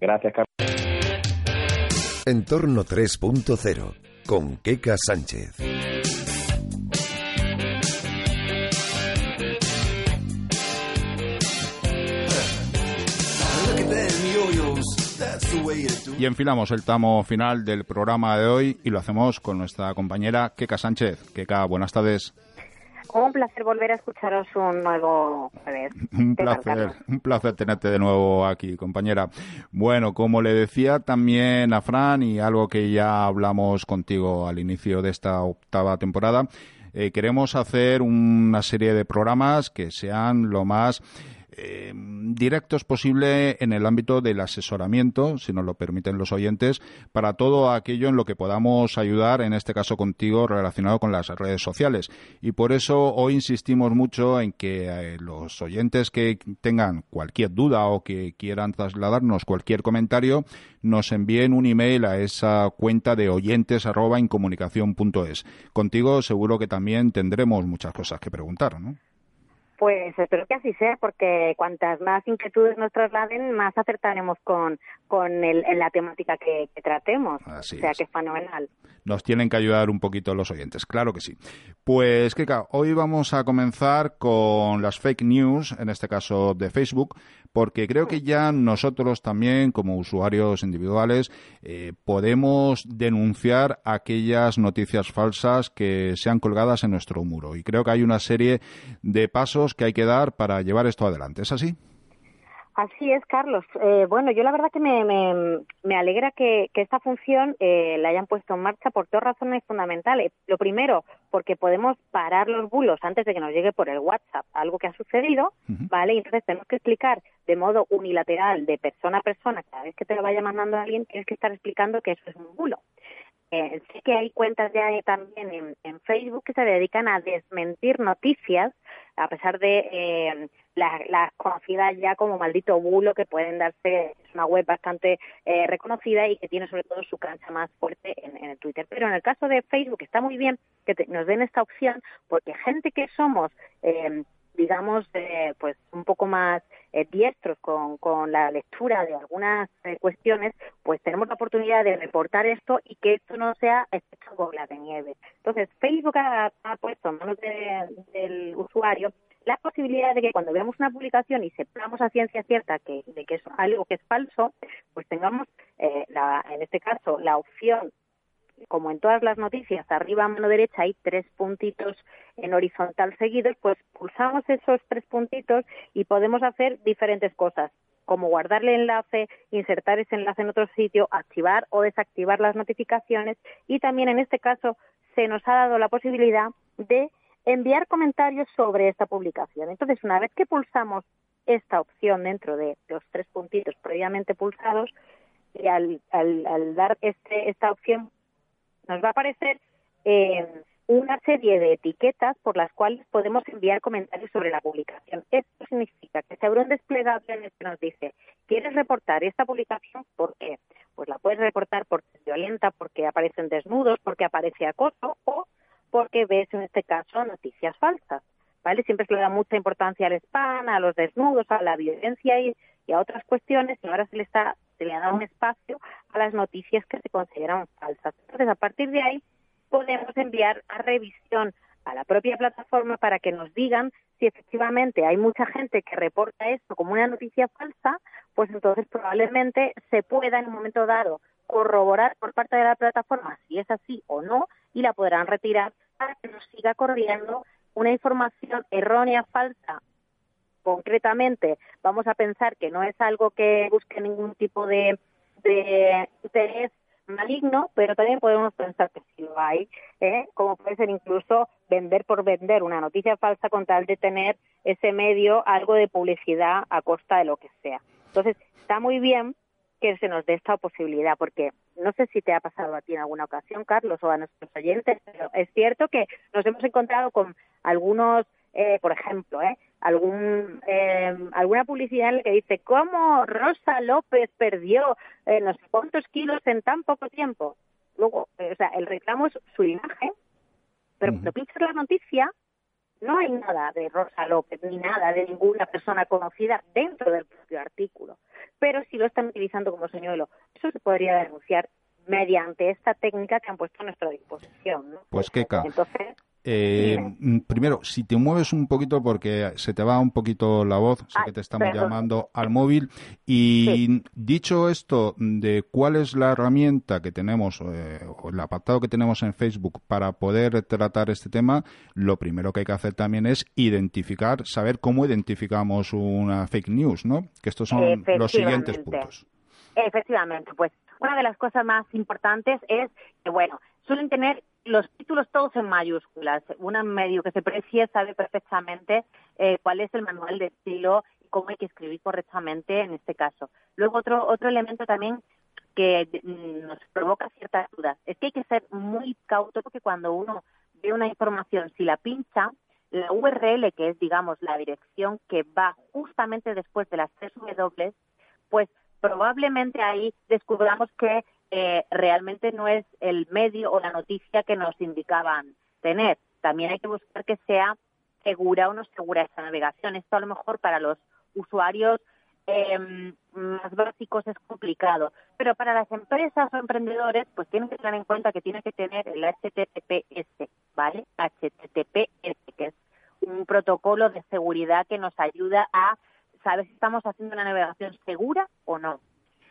Gracias, Carlos. Entorno 3.0 con Keka Sánchez. Y enfilamos el tamo final del programa de hoy y lo hacemos con nuestra compañera Keka Sánchez. Keka, buenas tardes. Un placer volver a escucharos un nuevo jueves. Un placer, un placer tenerte de nuevo aquí, compañera. Bueno, como le decía también a Fran y algo que ya hablamos contigo al inicio de esta octava temporada, eh, queremos hacer una serie de programas que sean lo más eh, directos posible en el ámbito del asesoramiento, si nos lo permiten los oyentes, para todo aquello en lo que podamos ayudar, en este caso contigo, relacionado con las redes sociales. Y por eso hoy insistimos mucho en que eh, los oyentes que tengan cualquier duda o que quieran trasladarnos cualquier comentario, nos envíen un email a esa cuenta de oyentes arroba incomunicación.es. Contigo seguro que también tendremos muchas cosas que preguntar, ¿no? Pues espero que así sea, porque cuantas más inquietudes nos trasladen, más acertaremos con, con el, en la temática que, tratemos. Así o sea, es. que es fenomenal. Nos tienen que ayudar un poquito los oyentes, claro que sí. Pues, Kika, hoy vamos a comenzar con las fake news, en este caso de Facebook, porque creo que ya nosotros también, como usuarios individuales, eh, podemos denunciar aquellas noticias falsas que sean colgadas en nuestro muro. Y creo que hay una serie de pasos que hay que dar para llevar esto adelante. ¿Es así? Así es, Carlos. Eh, bueno, yo la verdad que me, me, me alegra que, que, esta función eh, la hayan puesto en marcha por dos razones fundamentales. Lo primero, porque podemos parar los bulos antes de que nos llegue por el WhatsApp algo que ha sucedido, uh -huh. ¿vale? Y entonces tenemos que explicar de modo unilateral, de persona a persona, cada vez que te lo vaya mandando alguien, tienes que estar explicando que eso es un bulo. Eh, sé que hay cuentas ya también en, en, Facebook que se dedican a desmentir noticias, a pesar de eh, las, conocidas ya como maldito bulo que pueden darse, es una web bastante eh, reconocida y que tiene sobre todo su cancha más fuerte en, en, el Twitter. Pero en el caso de Facebook está muy bien que te, nos den esta opción porque gente que somos eh, digamos, eh, pues un poco más eh, diestros con, con, la lectura de algunas eh, cuestiones, pues tenemos la oportunidad de reportar esto y que esto no sea efecto bola de nieve. Entonces, Facebook ha, puesto en manos de, del usuario la posibilidad de que cuando veamos una publicación y sepamos a ciencia cierta que, de que es algo que es falso, pues tengamos, la, en este caso, la opción como en todas las noticias, arriba a mano derecha hay tres puntitos en horizontal seguidos, pues pulsamos esos tres puntitos y podemos hacer diferentes cosas, como guardarle enlace, insertar ese enlace en otro sitio, activar o desactivar las notificaciones y también en este caso se nos ha dado la posibilidad de enviar comentarios sobre esta publicación. Entonces, una vez que pulsamos esta opción dentro de los tres puntitos previamente pulsados, y al, al, al dar este, esta opción nos va a aparecer eh, una serie de etiquetas por las cuales podemos enviar comentarios sobre la publicación. Esto significa que se abre un desplegable en el que nos dice, ¿quieres reportar esta publicación? ¿Por qué? Pues la puedes reportar porque es violenta, porque aparecen desnudos, porque aparece acoso o porque ves en este caso noticias falsas. ¿Vale? Siempre se le da mucha importancia al spam, a los desnudos, a la violencia y, y a otras cuestiones, y ahora se le está se le da un espacio a las noticias que se consideran falsas. Entonces, a partir de ahí, podemos enviar a revisión a la propia plataforma para que nos digan si efectivamente hay mucha gente que reporta esto como una noticia falsa, pues entonces probablemente se pueda en un momento dado corroborar por parte de la plataforma si es así o no y la podrán retirar para que nos siga corriendo una información errónea, falsa concretamente vamos a pensar que no es algo que busque ningún tipo de, interés maligno, pero también podemos pensar que sí lo hay, ¿eh? como puede ser incluso vender por vender una noticia falsa con tal de tener ese medio algo de publicidad a costa de lo que sea. Entonces, está muy bien que se nos dé esta posibilidad, porque no sé si te ha pasado a ti en alguna ocasión, Carlos, o a nuestros oyentes, pero es cierto que nos hemos encontrado con algunos, eh, por ejemplo, eh, algún eh, alguna publicidad en la que dice cómo Rosa López perdió eh, no sé cuántos kilos en tan poco tiempo. Luego, eh, o sea, el reclamo es su imagen, pero cuando pinchas la noticia, no hay nada de Rosa López ni nada de ninguna persona conocida dentro del propio artículo. Pero si lo están utilizando como señuelo, eso se podría denunciar mediante esta técnica que han puesto a nuestra disposición. ¿no? Pues qué Entonces, eh, mm, primero, si te mueves un poquito porque se te va un poquito la voz, sé Ay, que te estamos perdón. llamando al móvil. Y dicho esto de cuál es la herramienta que tenemos, eh, o el apartado que tenemos en Facebook para poder tratar este tema, lo primero que hay que hacer también es identificar, saber cómo identificamos una fake news, ¿no? Que estos son los siguientes puntos. Efectivamente, pues una de las cosas más importantes es que, bueno, suelen tener los títulos todos en mayúsculas. Un medio que se precie sabe perfectamente eh, cuál es el manual de estilo y cómo hay que escribir correctamente en este caso. Luego otro otro elemento también que mm, nos provoca ciertas dudas es que hay que ser muy cauto porque cuando uno ve una información, si la pincha, la URL, que es, digamos, la dirección que va justamente después de las tres W, pues probablemente ahí descubramos que eh, realmente no es el medio o la noticia que nos indicaban tener. También hay que buscar que sea segura o no segura esta navegación. Esto a lo mejor para los usuarios eh, más básicos es complicado, pero para las empresas o emprendedores pues tienen que tener en cuenta que tiene que tener el HTTPS, ¿vale? HTTPS, que es un protocolo de seguridad que nos ayuda a saber si estamos haciendo una navegación segura o no.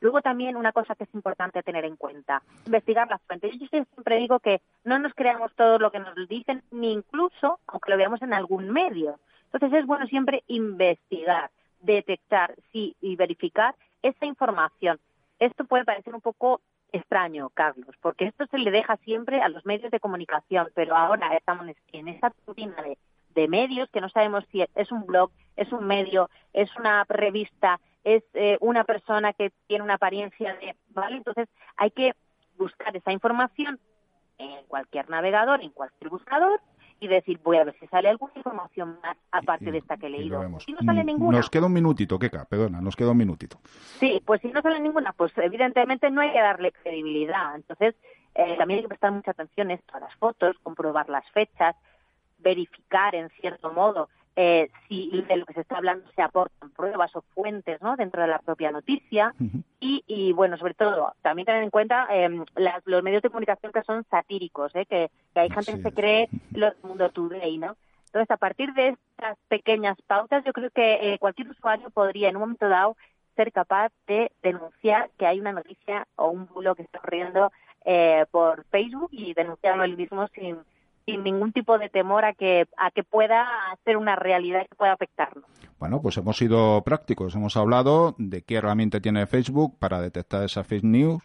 Luego también una cosa que es importante tener en cuenta, investigar las fuentes. Yo siempre digo que no nos creamos todo lo que nos dicen, ni incluso aunque lo veamos en algún medio. Entonces es bueno siempre investigar, detectar sí, y verificar esa información. Esto puede parecer un poco extraño, Carlos, porque esto se le deja siempre a los medios de comunicación, pero ahora estamos en esa rutina de, de medios que no sabemos si es un blog, es un medio, es una revista, es eh, una persona que tiene una apariencia de, ¿vale? Entonces hay que buscar esa información en cualquier navegador, en cualquier buscador y decir, voy a ver si sale alguna información más aparte Y- de esta que he leído. Si no sale Mm, ninguna, Nos queda un minutito, Keka, perdona, nos queda un minutito. Sí, pues si no sale ninguna, pues evidentemente no hay que darle credibilidad. Entonces, eh, también hay que prestar mucha atención esto, a las fotos, comprobar las fechas, verificar en cierto modo eh, si de lo que se está hablando se aportan pruebas o fuentes ¿no? dentro de la propia noticia y, y, bueno, sobre todo, también tener en cuenta eh, las- los medios de comunicación que son satíricos, ¿eh? que, que hay gente que se cree los Mundo Today, ¿no? Entonces, a partir de estas pequeñas pautas, yo creo que eh, cualquier usuario podría, en un momento dado, ser capaz de denunciar que hay una noticia o un bulo que está corriendo eh, por Facebook y denunciarlo él mismo sin, sin ningún tipo de temor a que, a que pueda ser una realidad que pueda afectarnos. Bueno, pues hemos sido prácticos. Hemos hablado de qué herramienta tiene Facebook para detectar esa fake news.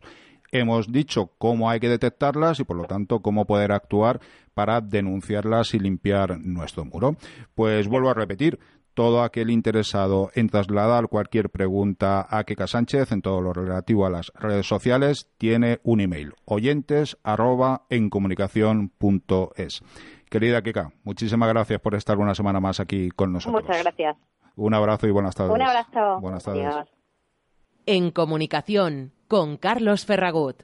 Hemos dicho cómo hay que detectarlas y, por lo tanto, cómo poder actuar para denunciarlas y limpiar nuestro muro. Pues vuelvo a repetir. Todo aquel interesado en trasladar cualquier pregunta a Keka Sánchez en todo lo relativo a las redes sociales tiene un email oyentes arroba encomunicación.es. Querida Keka, muchísimas gracias por estar una semana más aquí con nosotros. Muchas gracias. Un abrazo y buenas tardes. Un abrazo. Buenas tardes. Adiós. En comunicación con Carlos Ferragut.